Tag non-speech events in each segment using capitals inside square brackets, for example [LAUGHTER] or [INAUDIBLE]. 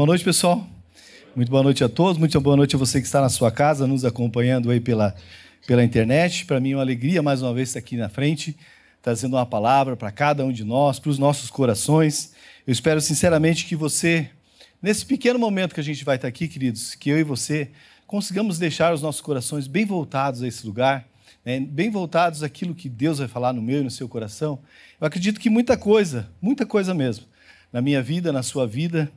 Boa noite, pessoal. Muito boa noite a todos. Muito boa noite a você que está na sua casa, nos acompanhando aí pela, pela internet. Para mim é uma alegria mais uma vez estar aqui na frente, trazendo uma palavra para cada um de nós, para os nossos corações. Eu espero sinceramente que você, nesse pequeno momento que a gente vai estar aqui, queridos, que eu e você consigamos deixar os nossos corações bem voltados a esse lugar, né, bem voltados àquilo que Deus vai falar no meu e no seu coração. Eu acredito que muita coisa, muita coisa mesmo, na minha vida, na sua vida,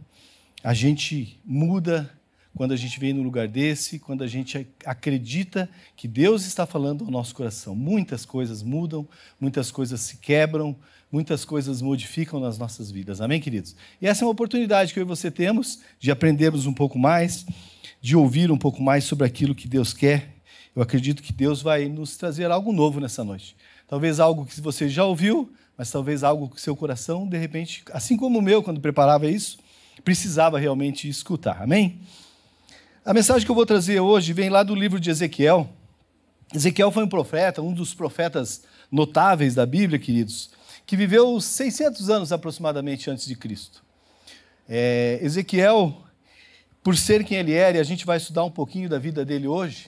a gente muda quando a gente vem num lugar desse, quando a gente acredita que Deus está falando ao nosso coração. Muitas coisas mudam, muitas coisas se quebram, muitas coisas modificam nas nossas vidas. Amém, queridos? E essa é uma oportunidade que eu e você temos de aprendermos um pouco mais, de ouvir um pouco mais sobre aquilo que Deus quer. Eu acredito que Deus vai nos trazer algo novo nessa noite. Talvez algo que você já ouviu, mas talvez algo que seu coração, de repente, assim como o meu, quando preparava isso, precisava realmente escutar. Amém? A mensagem que eu vou trazer hoje vem lá do livro de Ezequiel. Ezequiel foi um profeta, um dos profetas notáveis da Bíblia, queridos, que viveu 600 anos aproximadamente antes de Cristo. É, Ezequiel, por ser quem ele era, e a gente vai estudar um pouquinho da vida dele hoje,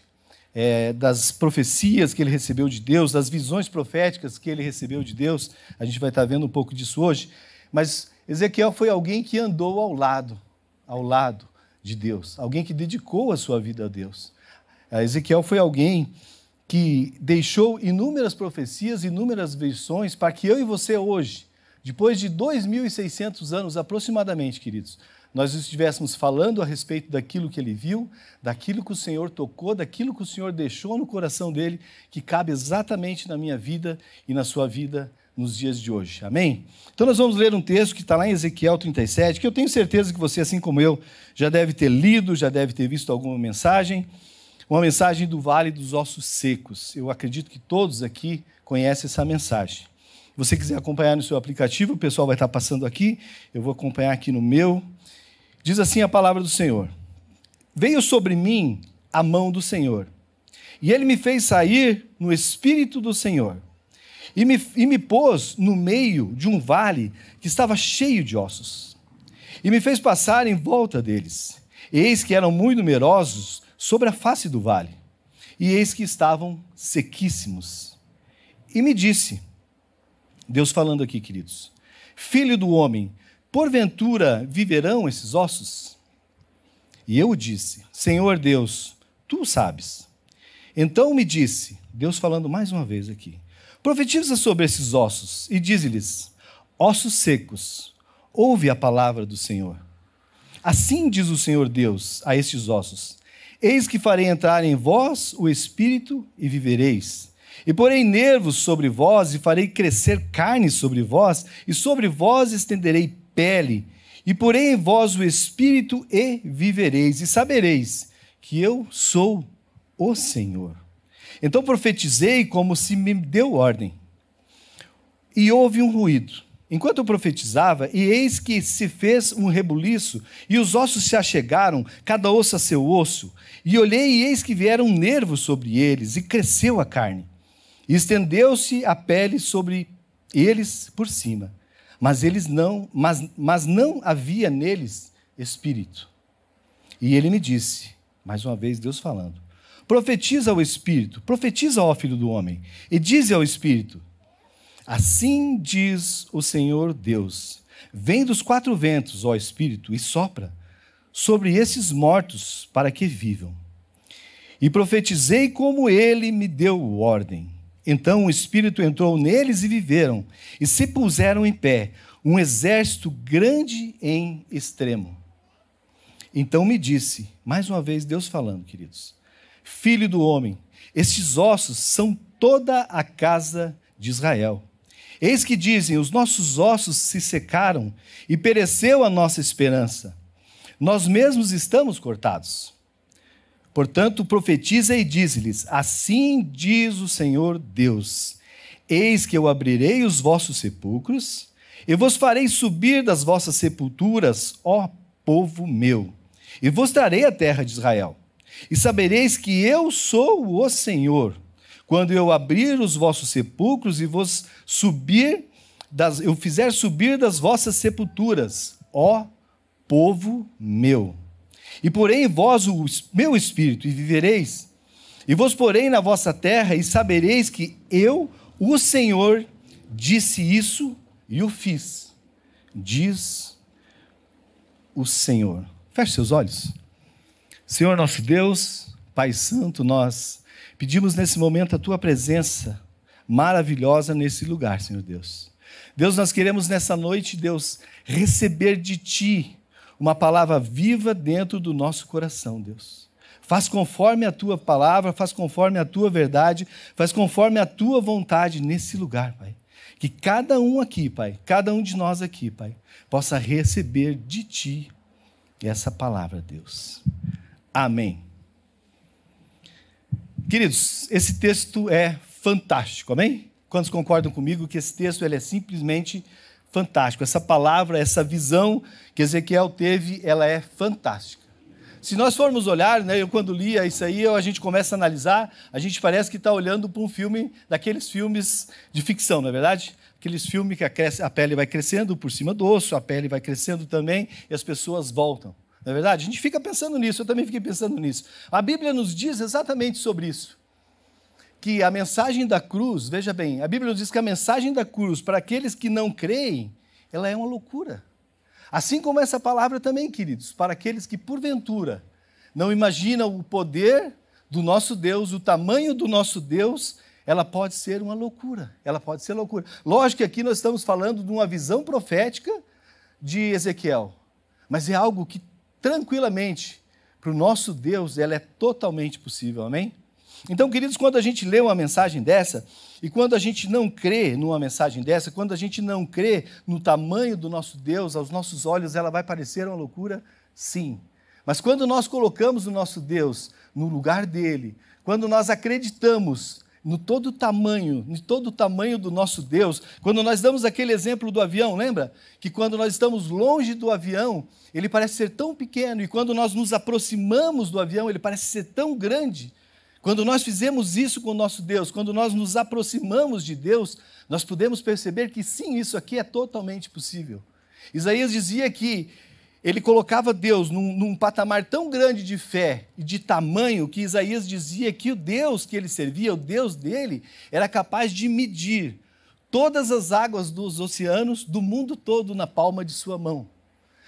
é, das profecias que ele recebeu de Deus, das visões proféticas que ele recebeu de Deus, a gente vai estar vendo um pouco disso hoje, mas Ezequiel foi alguém que andou ao lado, ao lado de Deus, alguém que dedicou a sua vida a Deus. Ah, Ezequiel foi alguém que deixou inúmeras profecias, inúmeras versões para que eu e você hoje, depois de 2.600 anos aproximadamente, queridos, nós estivéssemos falando a respeito daquilo que ele viu, daquilo que o Senhor tocou, daquilo que o Senhor deixou no coração dele, que cabe exatamente na minha vida e na sua vida nos dias de hoje. Amém? Então nós vamos ler um texto que está lá em Ezequiel 37, que eu tenho certeza que você, assim como eu, já deve ter lido, já deve ter visto alguma mensagem. Uma mensagem do Vale dos Ossos Secos. Eu acredito que todos aqui conhecem essa mensagem. Se você quiser acompanhar no seu aplicativo, o pessoal vai estar passando aqui, eu vou acompanhar aqui no meu. Diz assim a palavra do Senhor: Veio sobre mim a mão do Senhor, e ele me fez sair no espírito do Senhor e me, e me pôs no meio de um vale que estava cheio de ossos, e me fez passar em volta deles. Eis que eram muito numerosos sobre a face do vale, e eis que estavam sequíssimos. E me disse, Deus falando aqui, queridos, filho do homem, porventura viverão esses ossos? E eu disse, Senhor Deus, tu sabes. Então me disse, Deus falando mais uma vez aqui, Profetiza sobre esses ossos e diz-lhes: Ossos secos, ouve a palavra do Senhor. Assim diz o Senhor Deus a estes ossos: Eis que farei entrar em vós o espírito e vivereis. E porei nervos sobre vós, e farei crescer carne sobre vós, e sobre vós estenderei pele, e porei em vós o espírito e vivereis, e sabereis que eu sou o Senhor. Então profetizei como se me deu ordem. E houve um ruído. Enquanto eu profetizava, e eis que se fez um rebuliço, e os ossos se achegaram, cada osso a seu osso. E olhei, e eis que vieram nervos sobre eles, e cresceu a carne. E estendeu-se a pele sobre eles por cima. Mas eles não, mas, mas não havia neles espírito. E ele me disse, mais uma vez Deus falando: Profetiza ao Espírito, profetiza ao Filho do Homem, e diz ao Espírito: Assim diz o Senhor Deus: Vem dos quatro ventos, ó Espírito, e sopra sobre esses mortos para que vivam. E profetizei como ele me deu ordem. Então o Espírito entrou neles e viveram, e se puseram em pé, um exército grande em extremo. Então me disse, mais uma vez Deus falando, queridos, filho do homem. Estes ossos são toda a casa de Israel. Eis que dizem: os nossos ossos se secaram e pereceu a nossa esperança. Nós mesmos estamos cortados. Portanto, profetiza e diz-lhes: Assim diz o Senhor Deus: Eis que eu abrirei os vossos sepulcros, e vos farei subir das vossas sepulturas, ó povo meu, e vos darei a terra de Israel. E sabereis que eu sou o Senhor, quando eu abrir os vossos sepulcros e vos subir das, eu fizer subir das vossas sepulturas, ó povo meu. E porém vós o meu espírito, e vivereis. E vos porei na vossa terra, e sabereis que eu, o Senhor, disse isso e o fiz. Diz o Senhor. Feche seus olhos. Senhor nosso Deus, Pai Santo, nós pedimos nesse momento a tua presença maravilhosa nesse lugar, Senhor Deus. Deus, nós queremos nessa noite, Deus, receber de ti uma palavra viva dentro do nosso coração, Deus. Faz conforme a tua palavra, faz conforme a tua verdade, faz conforme a tua vontade nesse lugar, Pai. Que cada um aqui, Pai, cada um de nós aqui, Pai, possa receber de ti essa palavra, Deus. Amém. Queridos, esse texto é fantástico, amém? Quantos concordam comigo que esse texto ele é simplesmente fantástico? Essa palavra, essa visão que Ezequiel teve, ela é fantástica. Se nós formos olhar, né, eu quando lia isso aí, a gente começa a analisar, a gente parece que está olhando para um filme, daqueles filmes de ficção, não é verdade? Aqueles filmes que a, a pele vai crescendo por cima do osso, a pele vai crescendo também e as pessoas voltam. Não é verdade? A gente fica pensando nisso, eu também fiquei pensando nisso. A Bíblia nos diz exatamente sobre isso. Que a mensagem da cruz, veja bem, a Bíblia nos diz que a mensagem da cruz, para aqueles que não creem, ela é uma loucura. Assim como essa palavra também, queridos, para aqueles que porventura não imaginam o poder do nosso Deus, o tamanho do nosso Deus, ela pode ser uma loucura. Ela pode ser loucura. Lógico que aqui nós estamos falando de uma visão profética de Ezequiel, mas é algo que tranquilamente para o nosso Deus ela é totalmente possível. Amém? Então, queridos, quando a gente lê uma mensagem dessa, e quando a gente não crê numa mensagem dessa, quando a gente não crê no tamanho do nosso Deus, aos nossos olhos ela vai parecer uma loucura? Sim. Mas quando nós colocamos o nosso Deus no lugar dele, quando nós acreditamos no todo tamanho, no todo o tamanho do nosso Deus, quando nós damos aquele exemplo do avião, lembra? Que quando nós estamos longe do avião, ele parece ser tão pequeno, e quando nós nos aproximamos do avião, ele parece ser tão grande. Quando nós fizemos isso com o nosso Deus, quando nós nos aproximamos de Deus, nós podemos perceber que sim, isso aqui é totalmente possível. Isaías dizia que ele colocava Deus num, num, patamar tão grande de fé e de tamanho que Isaías dizia que o Deus que ele servia, o Deus dele, era capaz de medir todas as águas dos oceanos do mundo todo na palma de sua mão.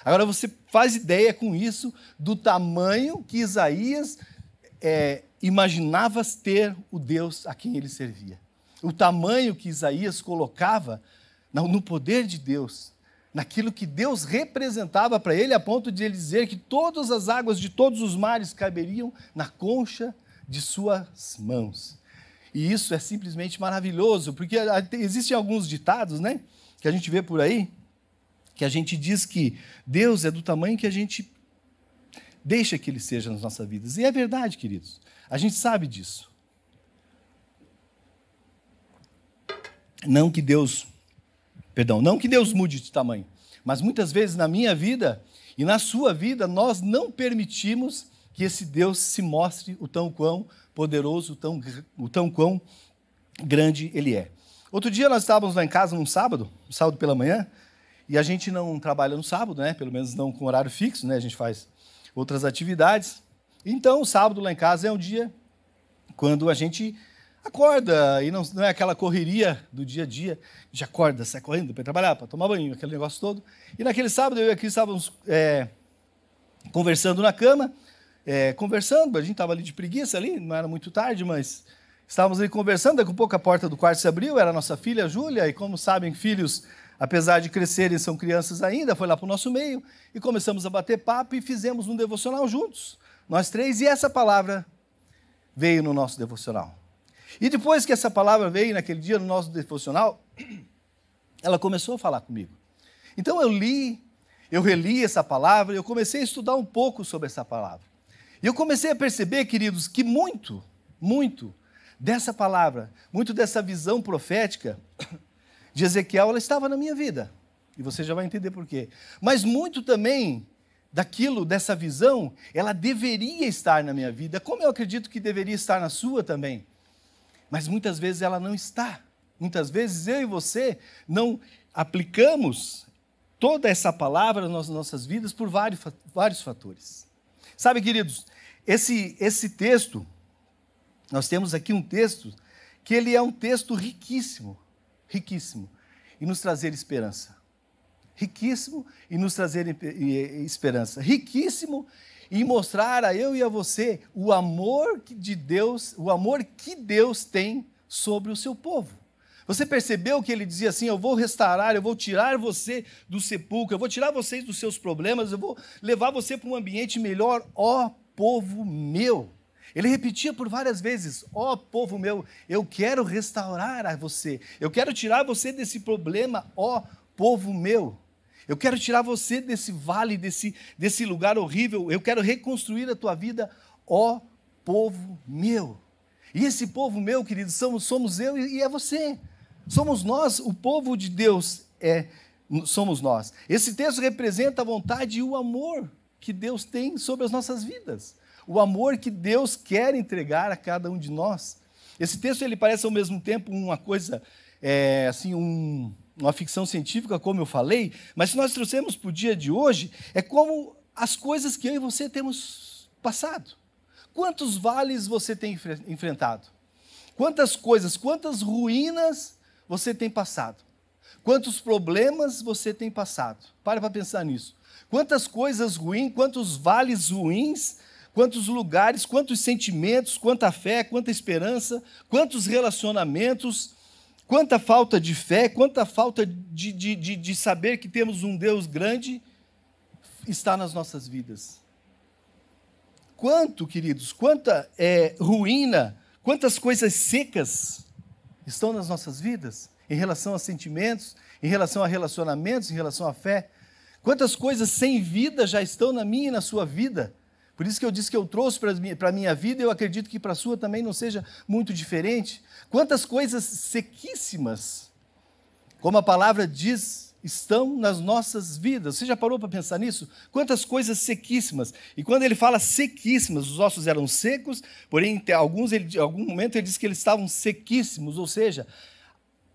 Agora você faz ideia com isso do tamanho que Isaías é, imaginava ter o Deus a quem ele servia. O tamanho que Isaías colocava no poder de Deus, naquilo que Deus representava para ele, a ponto de ele dizer que todas as águas de todos os mares caberiam na concha de suas mãos. E isso é simplesmente maravilhoso, porque existem alguns ditados, né, que a gente vê por aí, que a gente diz que Deus é do tamanho que a gente deixa que ele seja nas nossas vidas. E é verdade, queridos. A gente sabe disso. Não que Deus, perdão, não que Deus mude de tamanho, mas muitas vezes na minha vida e na sua vida nós não permitimos que esse Deus se mostre o tão quão poderoso, o tão, o tão quão grande ele é. Outro dia nós estávamos lá em casa num sábado, um sábado pela manhã, e a gente não trabalha no sábado, né? Pelo menos não com horário fixo, né? A gente faz outras atividades. Então, o sábado lá em casa é um dia quando a gente acorda e não, não é aquela correria do dia a dia, já acorda, sai correndo para trabalhar, para tomar banho, aquele negócio todo. E naquele sábado eu e a Cris estávamos é, conversando na cama, é, conversando, a gente estava ali de preguiça ali, não era muito tarde, mas estávamos ali conversando, daqui a pouco a porta do quarto se abriu, era a nossa filha Júlia, e como sabem, filhos apesar de crescerem, são crianças ainda, foi lá para o nosso meio e começamos a bater papo e fizemos um devocional juntos, nós três, e essa palavra veio no nosso devocional. E depois que essa palavra veio naquele dia no nosso devocional, [CLEARS THROAT] ela começou a falar comigo. Então eu li, eu reli essa palavra, eu comecei a estudar um pouco sobre essa palavra. E eu comecei a perceber, queridos, que muito, muito dessa palavra, muito dessa visão profética, [CLEARS THROAT] de Ezequiel, ela estava na minha vida. E você já vai entender por quê. Mas muito também daquilo, dessa visão, ela deveria estar na minha vida, como eu acredito que deveria estar na sua também. Mas muitas vezes ela não está. Muitas vezes eu e você não aplicamos toda essa palavra nas nossas vidas por vários, vários fatores. Sabe, queridos, esse, esse texto, nós temos aqui um texto que ele é um texto riquíssimo, riquíssimo, e nos trazer esperança. Riquíssimo e nos trazer esperança. Riquíssimo em mostrar a eu e a você o amor de Deus, o amor que Deus tem sobre o seu povo. Você percebeu que ele dizia assim: Eu vou restaurar, eu vou tirar você do sepulcro, eu vou tirar vocês dos seus problemas, eu vou levar você para um ambiente melhor, ó povo meu. Ele repetia por várias vezes: Ó oh, povo meu, eu quero restaurar a você, eu quero tirar você desse problema, ó povo meu. Eu quero tirar você desse vale, desse, desse lugar horrível, eu quero reconstruir a tua vida, ó povo meu. E esse povo meu, querido, somos, somos eu e é você. Somos nós, o povo de Deus é somos nós. Esse texto representa a vontade e o amor que Deus tem sobre as nossas vidas. O amor que Deus quer entregar a cada um de nós. Esse texto ele parece ao mesmo tempo uma coisa é, assim um, uma ficção científica, como eu falei, mas se nós trouxermos para o dia de hoje, é como as coisas que eu e você temos passado. Quantos vales você tem enfrentado? Quantas coisas, quantas ruínas você tem passado? Quantos problemas você tem passado? Para para pensar nisso. Quantas coisas ruins, quantos vales ruins, quantos lugares, quantos sentimentos, quanta fé, quanta esperança, quantos relacionamentos, quanta falta de fé, quanta falta de, de, de, de saber que temos um Deus grande está nas nossas vidas. Quanto, queridos, quanta é, ruína, quantas coisas secas estão nas nossas vidas, em relação a sentimentos, em relação a relacionamentos, em relação à fé. Quantas coisas sem vida já estão na minha e na sua vida. Por isso que eu disse que eu trouxe para a minha vida, eu acredito que para a sua também não seja muito diferente. Quantas coisas sequíssimas, como a palavra diz estão nas nossas vidas. Você já parou para pensar nisso? Quantas coisas sequíssimas. E quando ele fala sequíssimas, os ossos eram secos, porém, em alguns, em algum momento ele diz que eles estavam sequíssimos, ou seja,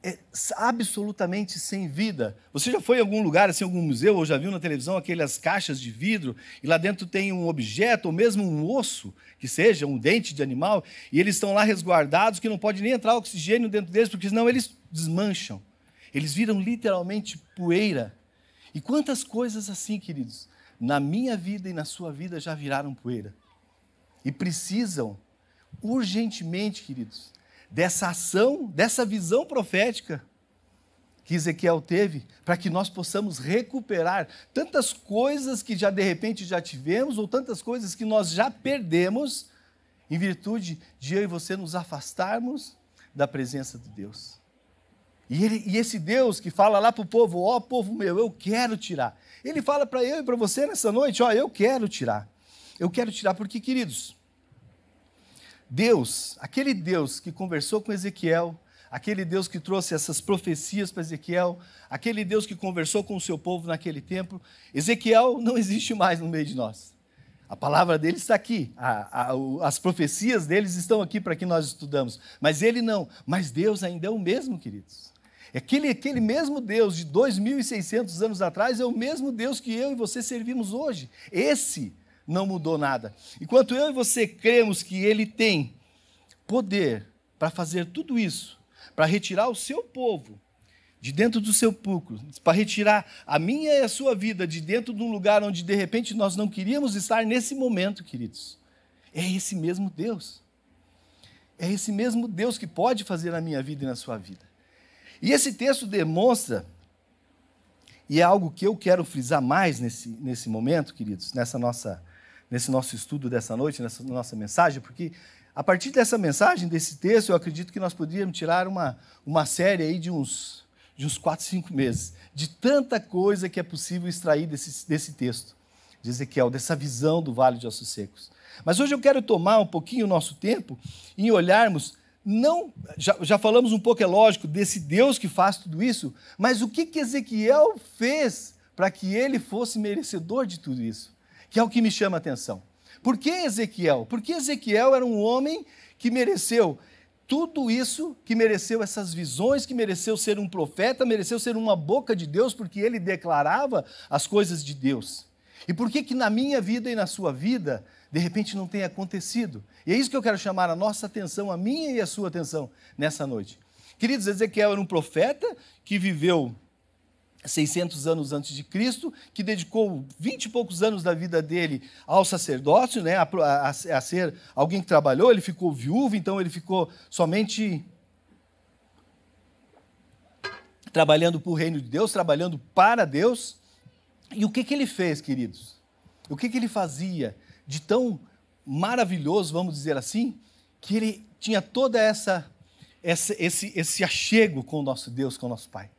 é absolutamente sem vida. Você já foi em algum lugar, assim, algum museu, ou já viu na televisão aquelas caixas de vidro, e lá dentro tem um objeto, ou mesmo um osso, que seja um dente de animal, e eles estão lá resguardados, que não pode nem entrar oxigênio dentro deles, porque senão eles desmancham. Eles viram literalmente poeira. E quantas coisas assim, queridos, na minha vida e na sua vida já viraram poeira. E precisam, urgentemente, queridos, dessa ação, dessa visão profética que Ezequiel teve, para que nós possamos recuperar tantas coisas que já de repente já tivemos, ou tantas coisas que nós já perdemos, em virtude de eu e você nos afastarmos da presença de Deus. E, ele, e esse Deus que fala lá para o povo: Ó oh, povo meu, eu quero tirar. Ele fala para eu e para você nessa noite: Ó, oh, eu quero tirar. Eu quero tirar, porque, queridos, Deus, aquele Deus que conversou com Ezequiel, aquele Deus que trouxe essas profecias para Ezequiel, aquele Deus que conversou com o seu povo naquele tempo, Ezequiel não existe mais no meio de nós. A palavra dele está aqui, a, a, as profecias deles estão aqui para que nós estudamos, mas ele não. Mas Deus ainda é o mesmo, queridos. Aquele, aquele mesmo Deus de 2.600 anos atrás é o mesmo Deus que eu e você servimos hoje. Esse não mudou nada. Enquanto eu e você cremos que Ele tem poder para fazer tudo isso, para retirar o seu povo de dentro do seu púlpito, para retirar a minha e a sua vida de dentro de um lugar onde de repente nós não queríamos estar nesse momento, queridos. É esse mesmo Deus. É esse mesmo Deus que pode fazer na minha vida e na sua vida. E esse texto demonstra, e é algo que eu quero frisar mais nesse, nesse momento, queridos, nessa nossa, nesse nosso estudo dessa noite, nessa nossa mensagem, porque a partir dessa mensagem, desse texto, eu acredito que nós poderíamos tirar uma, uma série aí de uns, de uns quatro, cinco meses, de tanta coisa que é possível extrair desse, desse texto de Ezequiel, dessa visão do Vale de Ossos Secos. Mas hoje eu quero tomar um pouquinho o nosso tempo em olharmos não, já, já, falamos um pouco, é lógico, desse Deus que faz tudo isso, mas o que, que Ezequiel fez para que ele fosse merecedor de tudo isso? Que é o que me chama a atenção. Por que Ezequiel? Porque Ezequiel era um homem que mereceu tudo isso que mereceu essas visões, que mereceu ser um profeta, mereceu ser uma boca de Deus, porque ele declarava as coisas de Deus. E por que que na minha vida e na sua vida, de repente não tem acontecido? E é isso que eu quero chamar a nossa atenção, a minha e a sua atenção nessa noite. Queridos, Ezequiel era um profeta que viveu 600 anos antes de Cristo, que dedicou 20 e poucos anos da vida dele ao sacerdócio, né, a, a, a ser alguém que trabalhou, ele ficou viúvo, então ele ficou somente trabalhando para o reino de Deus, trabalhando para Deus. E o que, que ele fez, queridos? O que, que ele fazia de tão maravilhoso, vamos dizer assim, que ele tinha toda essa, essa esse, esse achego com o nosso Deus, com o nosso Pai?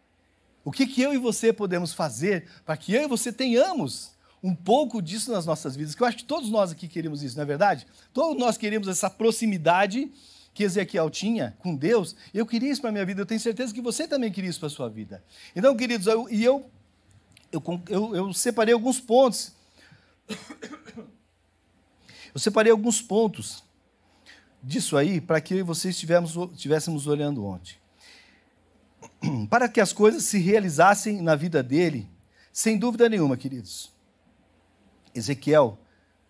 O que, que eu e você podemos fazer para que eu e você tenhamos um pouco disso nas nossas vidas? Que eu acho que todos nós aqui queremos isso, não é verdade? Todos nós queremos essa proximidade que Ezequiel tinha com Deus. Eu queria isso para a minha vida, eu tenho certeza que você também queria isso para a sua vida. Então, queridos, eu, e eu, eu, eu, eu separei alguns pontos. Eu separei alguns pontos disso aí para que eu e você estivéssemos olhando ontem. [CLEARS THROAT] para que as coisas se realizassem na vida dele, sem dúvida nenhuma, queridos. Ezequiel,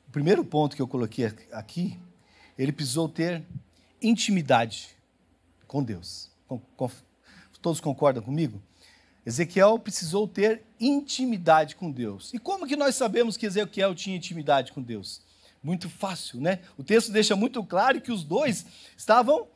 o primeiro ponto que eu coloquei aqui, ele precisou ter intimidade com Deus. Com, com, todos concordam comigo? Ezequiel precisou ter intimidade com Deus. E como que nós sabemos que Ezequiel tinha intimidade com Deus? Muito fácil, né? O texto deixa muito claro que os dois estavam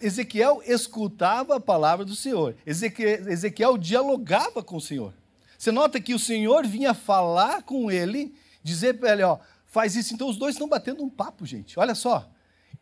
Ezequiel escutava a palavra do Senhor. Ezequiel, Ezequiel dialogava com o Senhor. Você nota que o Senhor vinha falar com ele, dizer para ele, ó, faz isso. Então os dois estão batendo um papo, gente. Olha só.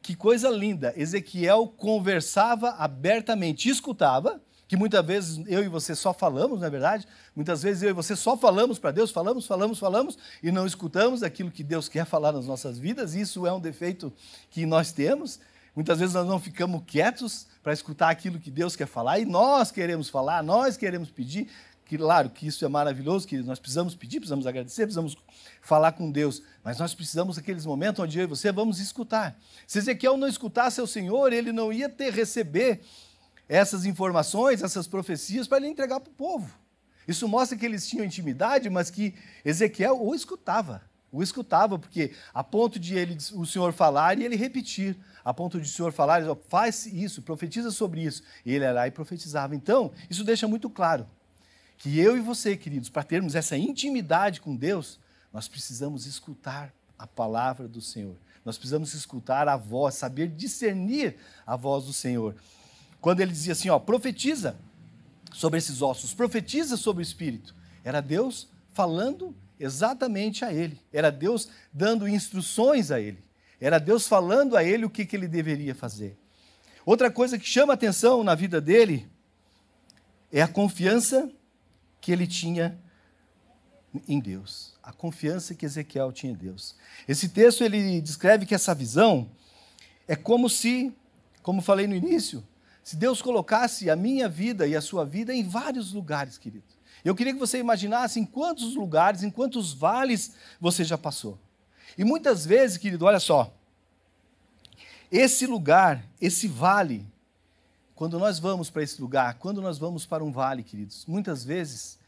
Que coisa linda. Ezequiel conversava abertamente, escutava, que muitas vezes eu e você só falamos, não é verdade? Muitas vezes eu e você só falamos para Deus, falamos, falamos, falamos e não escutamos aquilo que Deus quer falar nas nossas vidas. Isso é um defeito que nós temos. Muitas vezes nós não ficamos quietos para escutar aquilo que Deus quer falar e nós queremos falar, nós queremos pedir. Claro que isso é maravilhoso, que nós precisamos pedir, precisamos agradecer, precisamos falar com Deus, mas nós precisamos daqueles momentos onde eu e você vamos escutar. Se Ezequiel não escutasse o Senhor, ele não ia ter receber essas informações, essas profecias para ele entregar para o povo. Isso mostra que eles tinham intimidade, mas que Ezequiel o escutava o escutava, porque a ponto de ele, o Senhor falar e ele repetir, a ponto de o Senhor falar, faz isso, profetiza sobre isso. E ele era e profetizava. Então, isso deixa muito claro que eu e você, queridos, para termos essa intimidade com Deus, nós precisamos escutar a palavra do Senhor. Nós precisamos escutar a voz, saber discernir a voz do Senhor. Quando ele dizia assim, ó, profetiza sobre esses ossos, profetiza sobre o Espírito, era Deus falando exatamente a ele. Era Deus dando instruções a ele. Era Deus falando a ele o que, que ele deveria fazer. Outra coisa que chama atenção na vida dele é a confiança que ele tinha em Deus. A confiança que Ezequiel tinha em Deus. Esse texto ele descreve que essa visão é como se, como falei no início, se Deus colocasse a minha vida e a sua vida em vários lugares, querido. Eu queria que você imaginasse em quantos lugares, em quantos vales você já passou. E muitas vezes, querido, olha só, esse lugar, esse vale, quando nós vamos para esse lugar, quando nós vamos para um vale, queridos, muitas vezes,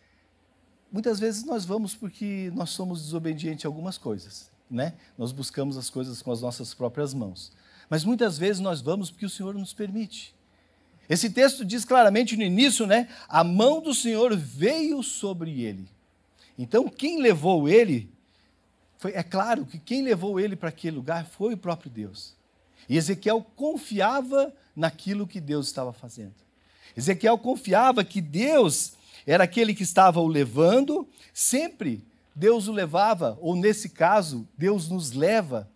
muitas vezes nós vamos porque nós somos desobedientes a algumas coisas, né? Nós buscamos as coisas com as nossas próprias mãos. Mas muitas vezes nós vamos porque o Senhor nos permite. Esse texto diz claramente no início, né? A mão do Senhor veio sobre ele. Então, quem levou ele, foi, é claro que quem levou ele para aquele lugar foi o próprio Deus. E Ezequiel confiava naquilo que Deus estava fazendo. Ezequiel confiava que Deus era aquele que estava o levando, sempre Deus o levava, ou nesse caso, Deus nos leva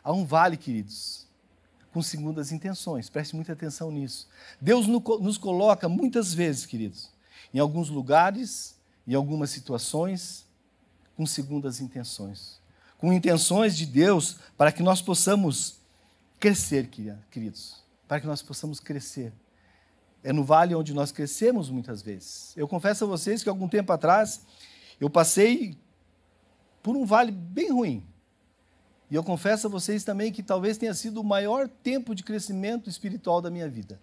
a um vale, queridos com segundas intenções. Preste muita atenção nisso. Deus nos coloca muitas vezes, queridos, em alguns lugares, em algumas situações, com segundas intenções. Com intenções de Deus para que nós possamos crescer, queridos. Para que nós possamos crescer. É no vale onde nós crescemos muitas vezes. Eu confesso a vocês que algum tempo atrás eu passei por um vale bem ruim. E eu confesso a vocês também que talvez tenha sido o maior tempo de crescimento espiritual da minha vida.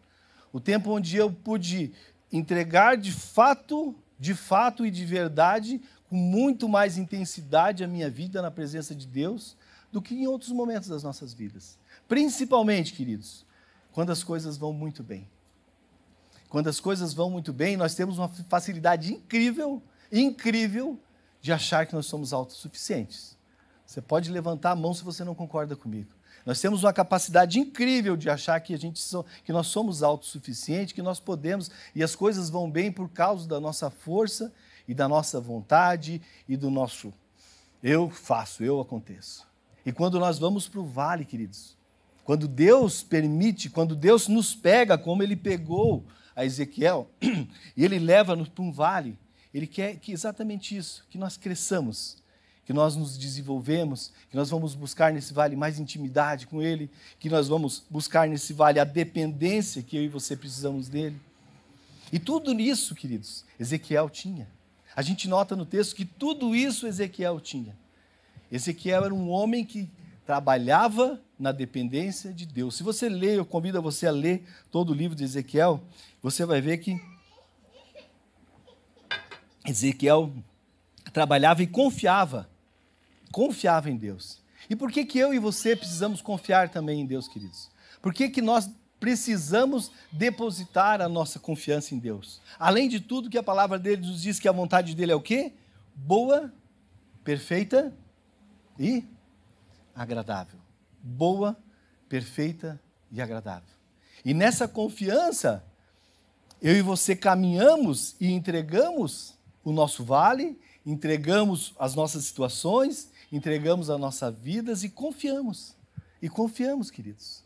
O tempo onde eu pude entregar de fato, de fato e de verdade, com muito mais intensidade a minha vida na presença de Deus do que em outros momentos das nossas vidas. Principalmente, queridos, quando as coisas vão muito bem. Quando as coisas vão muito bem, nós temos uma facilidade incrível, incrível, de achar que nós somos autossuficientes. Você pode levantar a mão se você não concorda comigo. Nós temos uma capacidade incrível de achar que, a gente so, que nós somos autossuficientes, que nós podemos e as coisas vão bem por causa da nossa força e da nossa vontade e do nosso eu faço, eu aconteço. E quando nós vamos para o vale, queridos, quando Deus permite, quando Deus nos pega, como Ele pegou a Ezequiel, [CLEARS THROAT] e ele leva-nos para um vale. Ele quer que exatamente isso, que nós cresçamos, que nós nos desenvolvemos, que nós vamos buscar nesse vale mais intimidade com Ele, que nós vamos buscar nesse vale a dependência que eu e você precisamos dele. E tudo isso, queridos, Ezequiel tinha. A gente nota no texto que tudo isso Ezequiel tinha. Ezequiel era um homem que trabalhava na dependência de Deus. Se você ler, eu convido você a ler todo o livro de Ezequiel, você vai ver que Ezequiel trabalhava e confiava, confiava em Deus. E por que, que eu e você precisamos confiar também em Deus, queridos? Por que, que nós precisamos depositar a nossa confiança em Deus? Além de tudo que a palavra dele nos diz que a vontade dele é o quê? Boa, perfeita e agradável. Boa, perfeita e agradável. E nessa confiança, eu e você caminhamos e entregamos o nosso vale, entregamos as nossas situações, entregamos as nossas vidas e confiamos. E confiamos, queridos.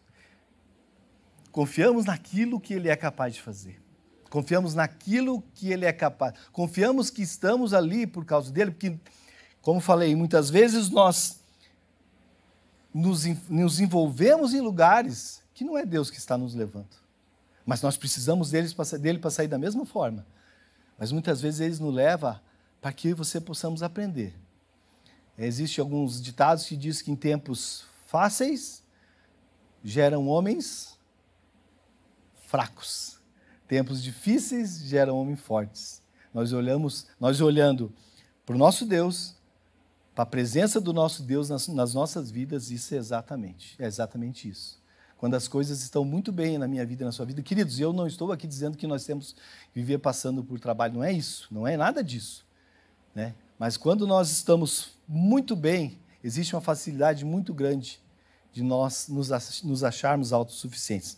Confiamos naquilo que Ele é capaz de fazer. Confiamos naquilo que Ele é capaz. Confiamos que estamos ali por causa dele, porque, como falei, muitas vezes nós nos, nos envolvemos em lugares que não é Deus que está nos levando. Mas nós precisamos deles, dele para sair da mesma forma. Mas muitas vezes eles nos levam para que eu e você possamos aprender. Existem alguns ditados que dizem que em tempos fáceis geram homens fracos. Tempos difíceis geram homens fortes. Nós olhamos, nós olhando para o nosso Deus, para a presença do nosso Deus nas, nas nossas vidas, isso é exatamente, é exatamente isso quando as coisas estão muito bem na minha vida e na sua vida. Queridos, eu não estou aqui dizendo que nós temos que viver passando por trabalho, não é isso, não é nada disso. Né? Mas quando nós estamos muito bem, existe uma facilidade muito grande de nós nos acharmos autossuficientes.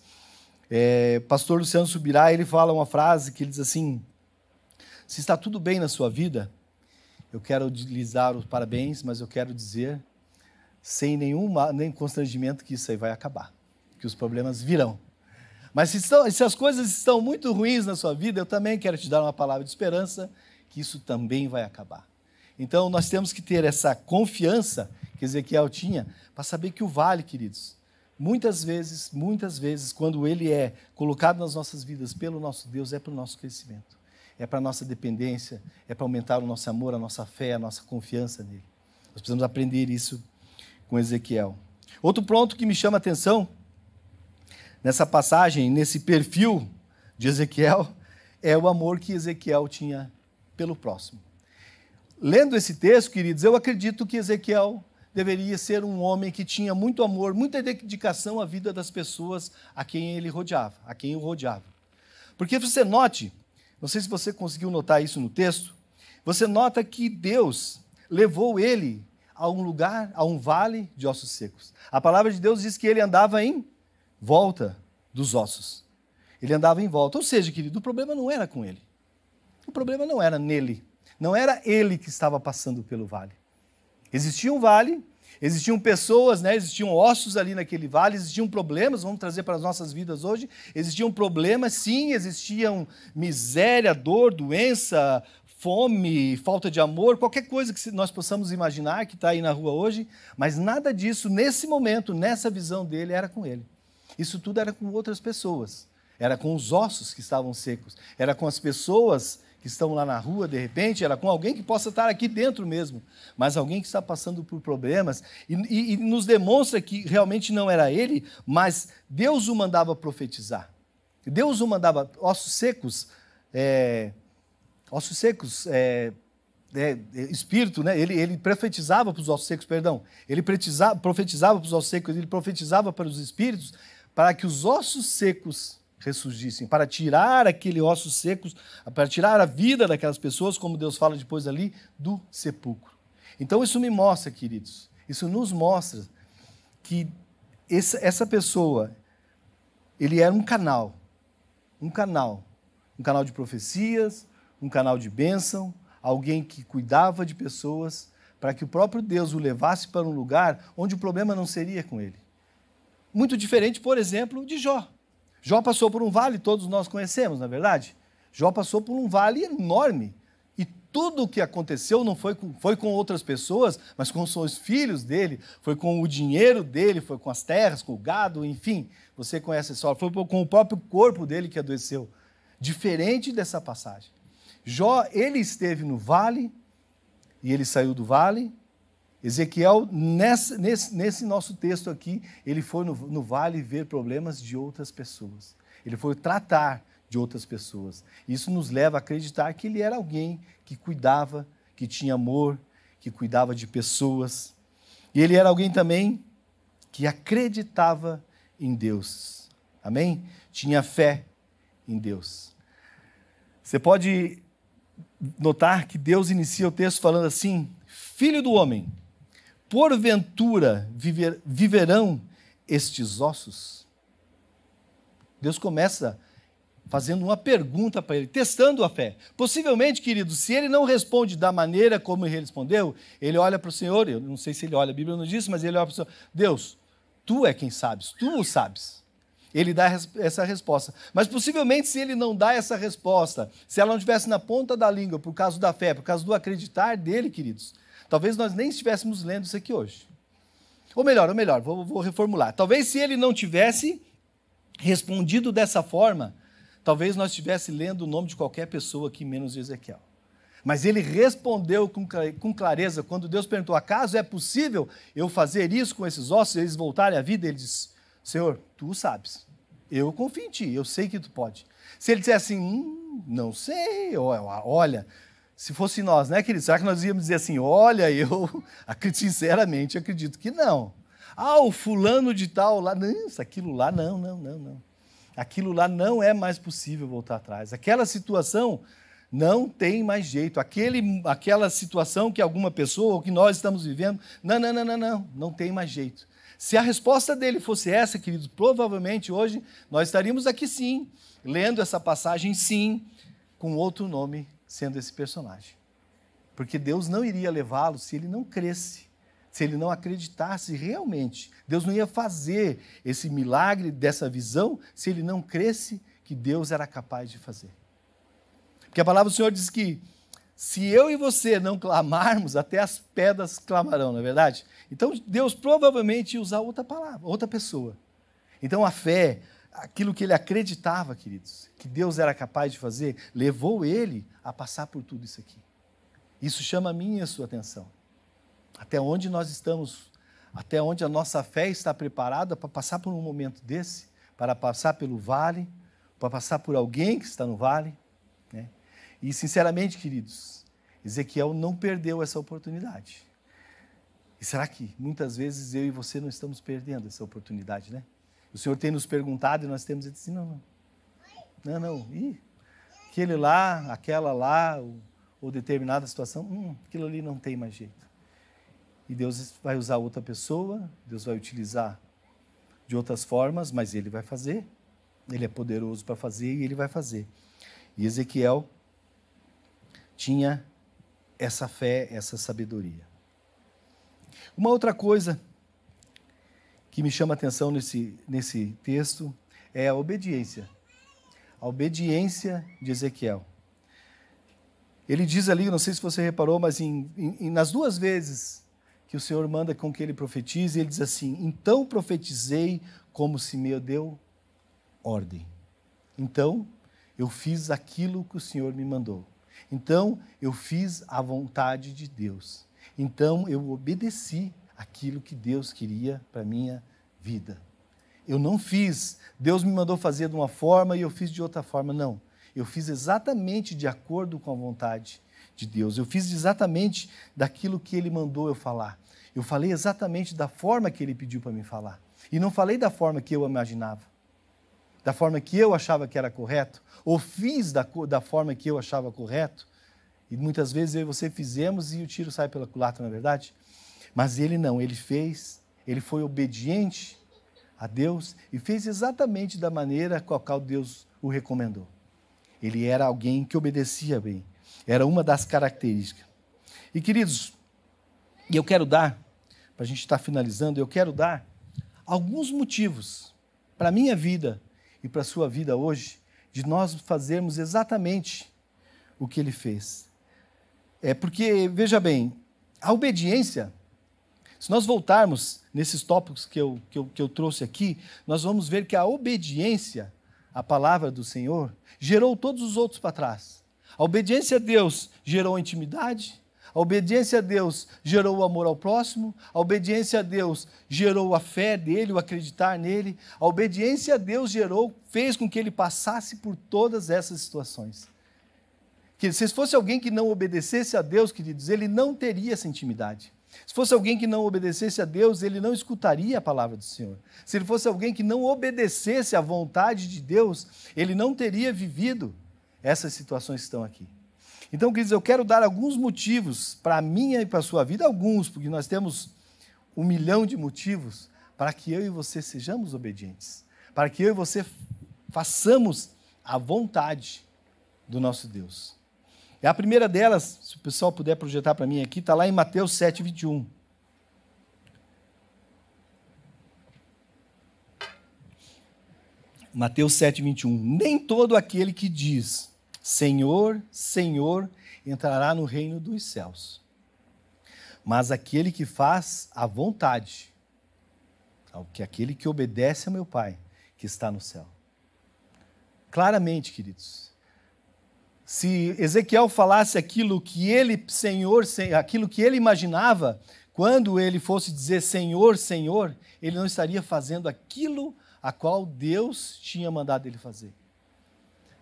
É, pastor Luciano Subirá, ele fala uma frase que ele diz assim, se está tudo bem na sua vida, eu quero lhes dar os parabéns, mas eu quero dizer, sem nenhum nem constrangimento, que isso aí vai acabar que os problemas virão. Mas se, estão, se as coisas estão muito ruins na sua vida, eu também quero te dar uma palavra de esperança, que isso também vai acabar. Então nós temos que ter essa confiança que Ezequiel tinha para saber que o vale, queridos, muitas vezes, muitas vezes, quando ele é colocado nas nossas vidas pelo nosso Deus, é para o nosso crescimento, é para a nossa dependência, é para aumentar o nosso amor, a nossa fé, a nossa confiança nele. Nós precisamos aprender isso com Ezequiel. Outro ponto que me chama a atenção nessa passagem, nesse perfil de Ezequiel, é o amor que Ezequiel tinha pelo próximo. Lendo esse texto, queridos, eu acredito que Ezequiel deveria ser um homem que tinha muito amor, muita dedicação à vida das pessoas a quem ele rodeava, a quem o rodeava. Porque você note, não sei se você conseguiu notar isso no texto, você nota que Deus levou ele a um lugar, a um vale de ossos secos. A palavra de Deus diz que ele andava em volta dos ossos. Ele andava em volta. Ou seja, querido, o problema não era com ele. O problema não era nele. Não era ele que estava passando pelo vale. Existia um vale, existiam pessoas, né? existiam ossos ali naquele vale, existiam problemas, vamos trazer para as nossas vidas hoje. Existiam problemas, sim, existiam miséria, dor, doença, fome, falta de amor, qualquer coisa que nós possamos imaginar que está aí na rua hoje, mas nada disso, nesse momento, nessa visão dele, era com ele. Isso tudo era com outras pessoas. Era com os ossos que estavam secos. Era com as pessoas que estão lá na rua, de repente, era com alguém que possa estar aqui dentro mesmo, mas alguém que está passando por problemas, e, e, e nos demonstra que realmente não era ele, mas Deus o mandava profetizar. Deus o mandava, ossos secos, é, ossos secos, é, é, espírito, né? ele, ele profetizava para os ossos secos, perdão, ele profetizava, profetizava para os ossos secos, ele profetizava para os espíritos, para que os ossos secos ressurgissem, para tirar aquele ossos secos, para tirar a vida daquelas pessoas, como Deus fala depois ali, do sepulcro. Então isso me mostra, queridos, isso nos mostra que essa, pessoa, ele era um canal, um canal, um canal de profecias, um canal de bênção, alguém que cuidava de pessoas, para que o próprio Deus o levasse para um lugar onde o problema não seria com ele. Muito diferente, por exemplo, de Jó. Jó passou por um vale, todos nós conhecemos, na é verdade? Jó passou por um vale enorme. E tudo o que aconteceu não foi com, foi com outras pessoas, mas com os filhos dele, foi com o dinheiro dele, foi com as terras, com o gado, enfim. Você conhece história. Foi com o próprio corpo dele que adoeceu. Diferente dessa passagem. Jó, ele esteve no vale, e ele saiu do vale, Ezequiel, nesse, nesse, nosso texto aqui, ele foi no, no, vale ver problemas de outras pessoas. Ele foi tratar de outras pessoas. Isso nos leva a acreditar que ele era alguém que cuidava, que tinha amor, que cuidava de pessoas. E ele era alguém também que acreditava em Deus. Amém? Tinha fé em Deus. Você pode notar que Deus inicia o texto falando assim: Filho do homem, porventura viver, viverão estes ossos? Deus começa fazendo uma pergunta para ele, testando a fé. Possivelmente, querido, se ele não responde da maneira como ele respondeu, ele olha para o Senhor, eu não sei se ele olha, a Bíblia não diz, mas ele olha para o Senhor, Deus, tu é quem sabes, tu o sabes. Ele dá essa resposta. Mas possivelmente, se ele não dá essa resposta, se ela não estivesse na ponta da língua, por causa da fé, por causa do acreditar dele, queridos, Talvez nós nem estivéssemos lendo isso aqui hoje. Ou melhor, ou melhor, vou, vou reformular. Talvez se ele não tivesse respondido dessa forma, talvez nós estivéssemos lendo o nome de qualquer pessoa aqui, menos de Ezequiel. Mas ele respondeu com clareza, quando Deus perguntou: acaso é possível eu fazer isso com esses ossos, eles voltarem à vida? Ele disse: Senhor, tu sabes, eu confio em ti, eu sei que tu pode. Se ele dissesse assim, hum, não sei, olha, se fosse nós, né, querido? Será que nós íamos dizer assim, olha, eu [LAUGHS] sinceramente acredito que não. Ah, o fulano de tal lá, não, aquilo lá, não, não, não, não. Aquilo lá não é mais possível voltar atrás. Aquela situação não tem mais jeito. Aquele, aquela situação que alguma pessoa ou que nós estamos vivendo, não, não, não, não, não, não tem mais jeito. Se a resposta dele fosse essa, queridos, provavelmente hoje nós estaríamos aqui sim, lendo essa passagem sim, com outro nome sendo esse personagem. Porque Deus não iria levá-lo se ele não cresce, se ele não acreditasse realmente. Deus não ia fazer esse milagre dessa visão se ele não cresce que Deus era capaz de fazer. Porque a palavra do Senhor diz que se eu e você não clamarmos, até as pedras clamarão, não é verdade? Então Deus provavelmente ia usar outra palavra, outra pessoa. Então a fé, aquilo que ele acreditava, queridos, que Deus era capaz de fazer, levou ele a passar por tudo isso aqui. Isso chama a minha e a sua atenção. Até onde nós estamos, até onde a nossa fé está preparada para passar por um momento desse, para passar pelo vale, para passar por alguém que está no vale. Né? E, sinceramente, queridos, Ezequiel não perdeu essa oportunidade. E será que muitas vezes eu e você não estamos perdendo essa oportunidade, né? O Senhor tem nos perguntado e nós temos dito assim: não, não. Não, não. Ih, aquele lá, aquela lá, ou, ou determinada situação, hum, aquilo ali não tem mais jeito. E Deus vai usar outra pessoa, Deus vai utilizar de outras formas, mas Ele vai fazer. Ele é poderoso para fazer e Ele vai fazer. E Ezequiel tinha essa fé, essa sabedoria. Uma outra coisa que me chama a atenção nesse, nesse texto é a obediência. A obediência de Ezequiel. Ele diz ali, não sei se você reparou, mas em, em, nas duas vezes que o Senhor manda com que ele profetize, ele diz assim: Então profetizei como se me deu ordem. Então eu fiz aquilo que o Senhor me mandou. Então eu fiz a vontade de Deus. Então eu obedeci aquilo que Deus queria para minha vida. Eu não fiz, Deus me mandou fazer de uma forma e eu fiz de outra forma, não. Eu fiz exatamente de acordo com a vontade de Deus. Eu fiz exatamente daquilo que ele mandou eu falar. Eu falei exatamente da forma que ele pediu para mim falar. E não falei da forma que eu imaginava, da forma que eu achava que era correto, ou fiz da, da forma que eu achava correto. E muitas vezes eu e você fizemos e o tiro sai pela culatra, não é verdade? Mas ele não, ele fez, ele foi obediente a Deus e fez exatamente da maneira com a qual Deus o recomendou. Ele era alguém que obedecia bem, era uma das características. E queridos, e eu quero dar, para a gente estar finalizando, eu quero dar alguns motivos para a minha vida e para a sua vida hoje, de nós fazermos exatamente o que ele fez. É porque, veja bem, a obediência se nós voltarmos nesses tópicos que eu, que eu, que eu trouxe aqui, nós vamos ver que a obediência à palavra do Senhor gerou todos os outros para trás. A obediência a Deus gerou a intimidade, a obediência a Deus gerou o amor ao próximo, a obediência a Deus gerou a fé dele, o acreditar nele, a obediência a Deus gerou, fez com que ele passasse por todas essas situações. Que se fosse alguém que não obedecesse a Deus, queridos, ele não teria essa intimidade. Se fosse alguém que não obedecesse a Deus, ele não escutaria a palavra do Senhor. Se ele fosse alguém que não obedecesse à vontade de Deus, ele não teria vivido essas situações que estão aqui. Então, queridos, eu quero dar alguns motivos para a minha e para a sua vida, alguns, porque nós temos um milhão de motivos para que eu e você sejamos obedientes, para que eu e você façamos a vontade do nosso Deus. E a primeira delas, se o pessoal puder projetar para mim aqui, está lá em Mateus 7, 21. Mateus 7, 21. Nem todo aquele que diz Senhor, Senhor entrará no reino dos céus, mas aquele que faz a vontade, que aquele que obedece a meu Pai que está no céu. Claramente, queridos, se Ezequiel falasse aquilo que ele, Senhor, aquilo que ele imaginava, quando ele fosse dizer Senhor, Senhor, ele não estaria fazendo aquilo a qual Deus tinha mandado ele fazer.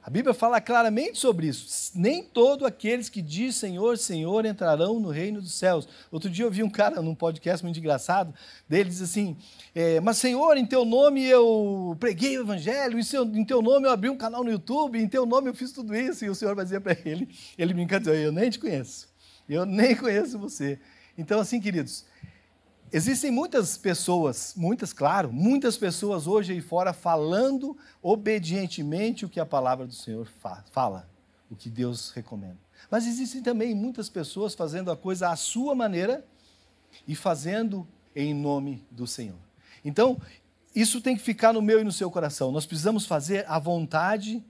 A Bíblia fala claramente sobre isso. Nem todos aqueles que dizem Senhor, Senhor entrarão no reino dos céus. Outro dia eu vi um cara num podcast muito engraçado, dele diz assim: é, Mas Senhor, em teu nome eu preguei o evangelho, em, teu nome eu abri um canal no YouTube, em teu nome eu fiz tudo isso. E o Senhor dizer para ele: Ele me encantou, eu nem te conheço, eu nem conheço você. Então, assim, queridos, Existem muitas pessoas, muitas, claro, muitas pessoas hoje aí fora falando obedientemente o que a palavra do Senhor fala, o que Deus recomenda. Mas existem também muitas pessoas fazendo a coisa à sua maneira e fazendo em nome do Senhor. Então, isso tem que ficar no meu e no seu coração. Nós precisamos fazer a vontade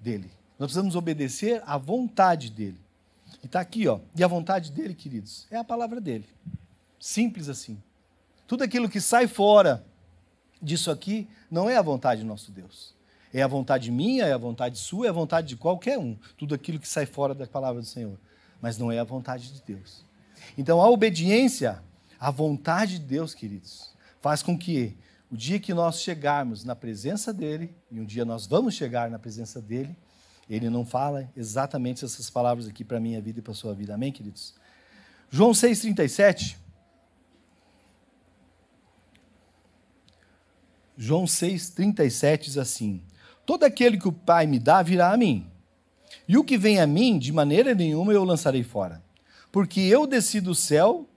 dele. Nós precisamos obedecer à vontade dele. E está aqui, ó. E a vontade dele, queridos, é a palavra dele. Simples assim. Tudo aquilo que sai fora disso aqui não é a vontade do nosso Deus. É a vontade minha, é a vontade sua, é a vontade de qualquer um. Tudo aquilo que sai fora da palavra do Senhor. Mas não é a vontade de Deus. Então, a obediência à vontade de Deus, queridos, faz com que o dia que nós chegarmos na presença dEle, e um dia nós vamos chegar na presença dEle, Ele não fala exatamente essas palavras aqui para a minha vida e para a sua vida. Amém, queridos? João 6,37 João 6,37 diz assim: Todo aquele que o Pai me dá virá a mim, e o que vem a mim, de maneira nenhuma eu lançarei fora. Porque eu desci do céu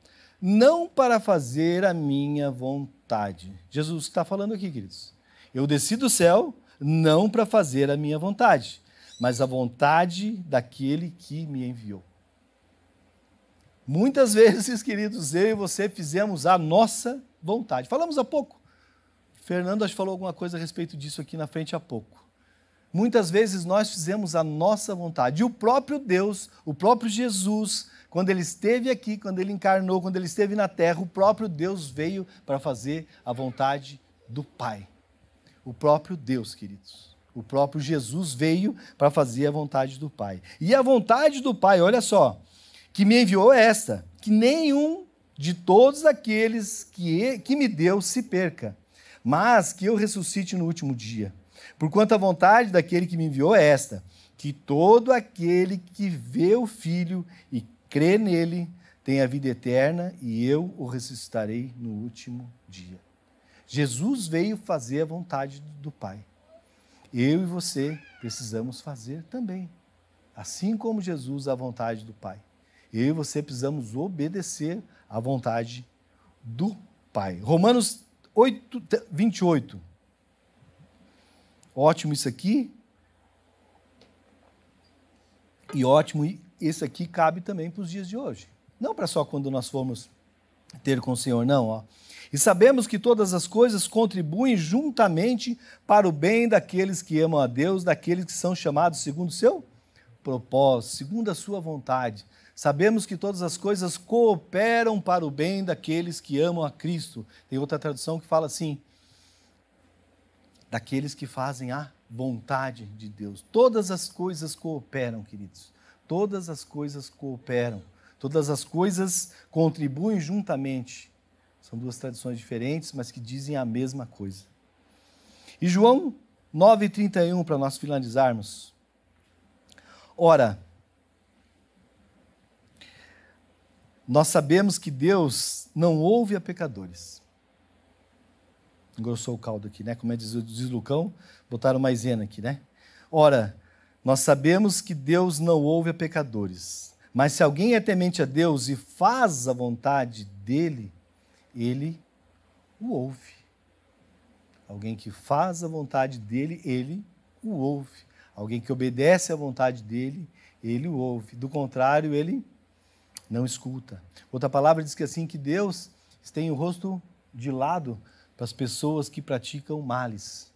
não para fazer a minha vontade. Jesus está falando aqui, queridos. Eu desci do céu não para fazer a minha vontade, mas a vontade daquele que me enviou. Muitas [LAUGHS] vezes, queridos, eu e você fizemos a nossa vontade. Falamos há pouco Fernando acho falou alguma coisa a respeito disso aqui na frente há pouco. Muitas vezes nós fizemos a nossa vontade. E o próprio Deus, o próprio Jesus, quando ele esteve aqui, quando ele encarnou, quando ele esteve na terra, o próprio Deus veio para fazer a vontade do Pai. O próprio Deus, queridos. O próprio Jesus veio para fazer a vontade do Pai. E a vontade do Pai, olha só, que me enviou é esta: que nenhum de todos aqueles que, que me deu se perca, mas que eu ressuscite no último dia. Porquanto a vontade daquele que me enviou é esta: que todo aquele que vê o Filho e crê nele tenha vida eterna, e eu o ressuscitarei no último dia. Jesus veio fazer a vontade do Pai. Eu e você precisamos fazer também. Assim como Jesus, a vontade do Pai. Eu e você precisamos obedecer à vontade do Pai. Romanos 8, 28. Ótimo isso aqui. E ótimo, esse aqui cabe também para os dias de hoje. Não para só quando nós formos ter com o Senhor, não. Ó. E sabemos que todas as coisas contribuem juntamente para o bem daqueles que amam a Deus, daqueles que são chamados segundo o seu propósito, segundo a sua vontade. Sabemos que todas as coisas cooperam para o bem daqueles que amam a Cristo. Tem outra tradução que fala assim: daqueles que fazem a vontade de Deus. Todas as coisas cooperam, queridos. Todas as coisas cooperam. Todas as coisas contribuem juntamente. São duas tradições diferentes, mas que dizem a mesma coisa. E João 9,31, para nós finalizarmos. Ora, nós sabemos que Deus não ouve a pecadores. Engrossou o caldo aqui, né? Como é diz, diz Lucão, botaram maisena aqui, né? Ora, nós sabemos que Deus não ouve a pecadores mas se alguém é temente a Deus e faz a vontade dele, ele o ouve. Alguém que faz a vontade dele, ele o ouve. Alguém que obedece à vontade dele, ele o ouve. Do contrário, ele não escuta. Outra palavra diz que assim que Deus tem o rosto de lado para as pessoas que praticam males,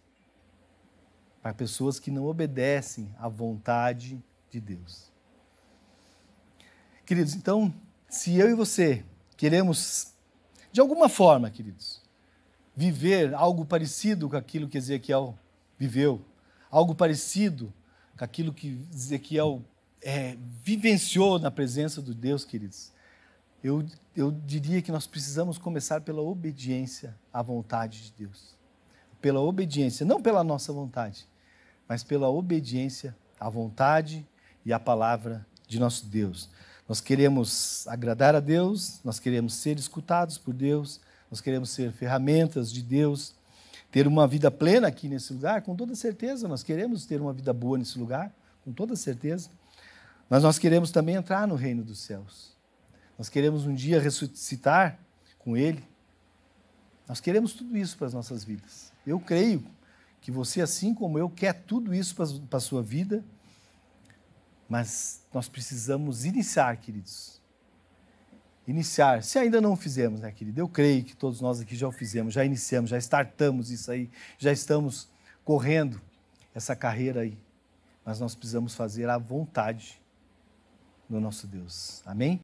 para pessoas que não obedecem à vontade de Deus. Queridos, então, se eu e você queremos, de alguma forma, queridos, viver algo parecido com aquilo que Ezequiel viveu, algo parecido com aquilo que Ezequiel é, vivenciou na presença do Deus, queridos, eu, eu diria que nós precisamos começar pela obediência à vontade de Deus. Pela obediência, não pela nossa vontade, mas pela obediência à vontade e à palavra de nosso Deus. Nós queremos agradar a Deus, nós queremos ser escutados por Deus, nós queremos ser ferramentas de Deus, ter uma vida plena aqui nesse lugar, com toda certeza, nós queremos ter uma vida boa nesse lugar, com toda certeza. Mas nós queremos também entrar no reino dos céus. Nós queremos um dia ressuscitar com Ele. Nós queremos tudo isso para as nossas vidas. Eu creio que você, assim como eu, quer tudo isso para a sua vida mas nós precisamos iniciar, queridos. Iniciar. Se ainda não fizemos, né, querido? Eu creio que todos nós aqui já o fizemos, já iniciamos, já startamos isso aí, já estamos correndo essa carreira aí. Mas nós precisamos fazer a vontade do nosso Deus. Amém?